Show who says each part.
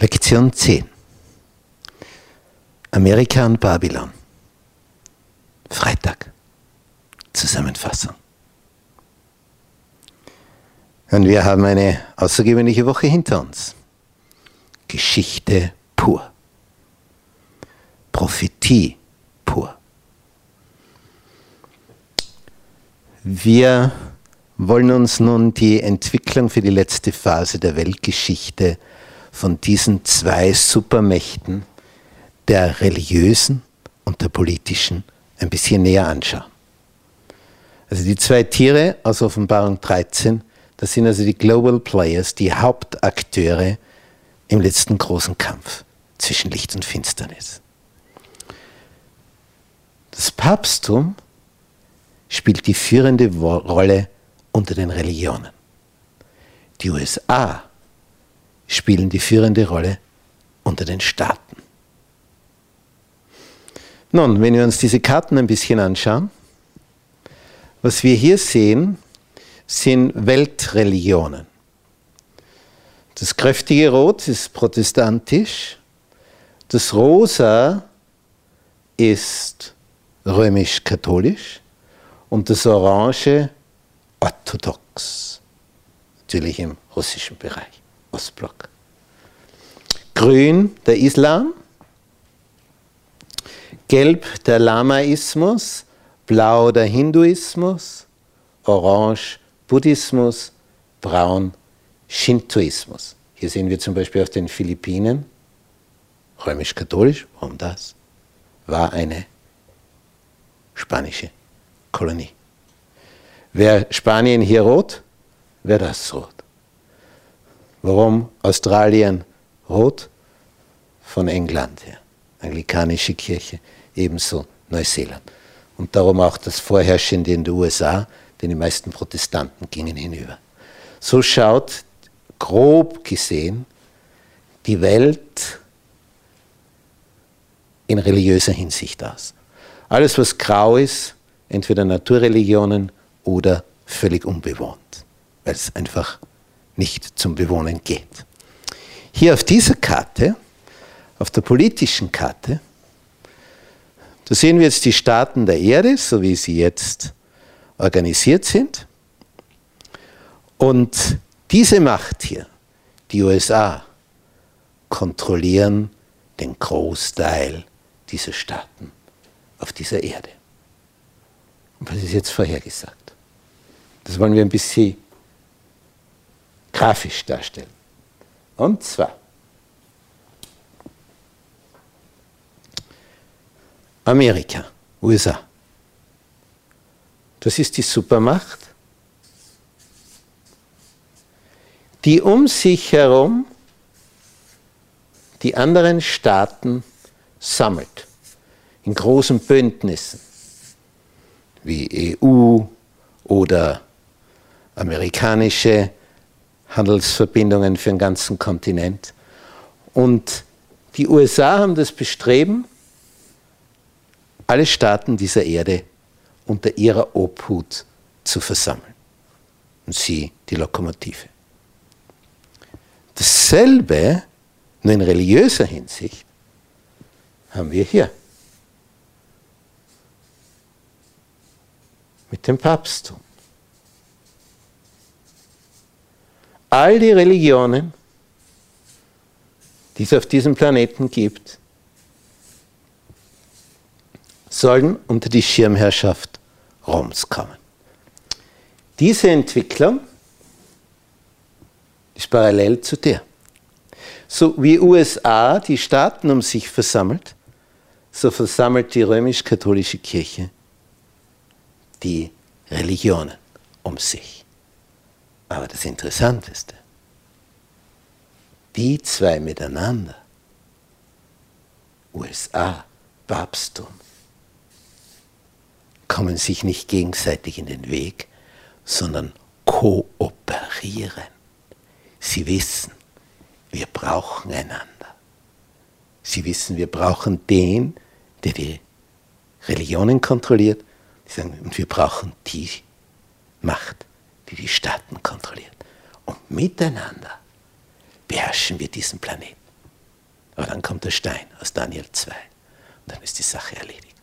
Speaker 1: Lektion 10. Amerika und Babylon. Freitag. Zusammenfassung. Und wir haben eine außergewöhnliche Woche hinter uns. Geschichte pur. Prophetie pur. Wir wollen uns nun die Entwicklung für die letzte Phase der Weltgeschichte von diesen zwei Supermächten, der religiösen und der politischen, ein bisschen näher anschauen. Also die zwei Tiere aus Offenbarung 13, das sind also die Global Players, die Hauptakteure im letzten großen Kampf zwischen Licht und Finsternis. Das Papsttum spielt die führende Rolle unter den Religionen. Die USA spielen die führende Rolle unter den Staaten. Nun, wenn wir uns diese Karten ein bisschen anschauen, was wir hier sehen, sind Weltreligionen. Das kräftige Rot ist protestantisch, das Rosa ist römisch-katholisch und das Orange orthodox, natürlich im russischen Bereich, Ostblock. Grün der Islam, gelb der Lamaismus, blau der Hinduismus, orange Buddhismus, braun Shintoismus. Hier sehen wir zum Beispiel auf den Philippinen, römisch-katholisch, warum das? War eine spanische Kolonie. Wäre Spanien hier rot, wäre das rot. Warum Australien rot? Von England her. Anglikanische Kirche, ebenso Neuseeland. Und darum auch das Vorherrschende in den USA, denn die meisten Protestanten gingen hinüber. So schaut grob gesehen die Welt in religiöser Hinsicht aus. Alles, was grau ist, entweder Naturreligionen oder völlig unbewohnt, weil es einfach nicht zum Bewohnen geht. Hier auf dieser Karte, auf der politischen Karte, da sehen wir jetzt die Staaten der Erde, so wie sie jetzt organisiert sind. Und diese Macht hier, die USA, kontrollieren den Großteil dieser Staaten auf dieser Erde. Und was ist jetzt vorhergesagt? Das wollen wir ein bisschen grafisch darstellen. Und zwar Amerika, USA. Das ist die Supermacht, die um sich herum die anderen Staaten sammelt, in großen Bündnissen, wie EU oder amerikanische Handelsverbindungen für den ganzen Kontinent. Und die USA haben das Bestreben, alle Staaten dieser Erde unter ihrer Obhut zu versammeln. Und sie die Lokomotive. Dasselbe, nur in religiöser Hinsicht, haben wir hier. Mit dem Papsttum. All die Religionen, die es auf diesem Planeten gibt, sollen unter die Schirmherrschaft Roms kommen. Diese Entwicklung ist parallel zu der. So wie USA die Staaten um sich versammelt, so versammelt die römisch-katholische Kirche die Religionen um sich. Aber das Interessanteste, die zwei miteinander, USA, Papsttum, kommen sich nicht gegenseitig in den Weg, sondern kooperieren. Sie wissen, wir brauchen einander. Sie wissen, wir brauchen den, der die Religionen kontrolliert. Sie sagen, und wir brauchen die Macht, die die Staaten kontrolliert. Und miteinander beherrschen wir diesen Planeten. dann kommt der Stein aus Daniel 2. Und dann ist die Sache erledigt.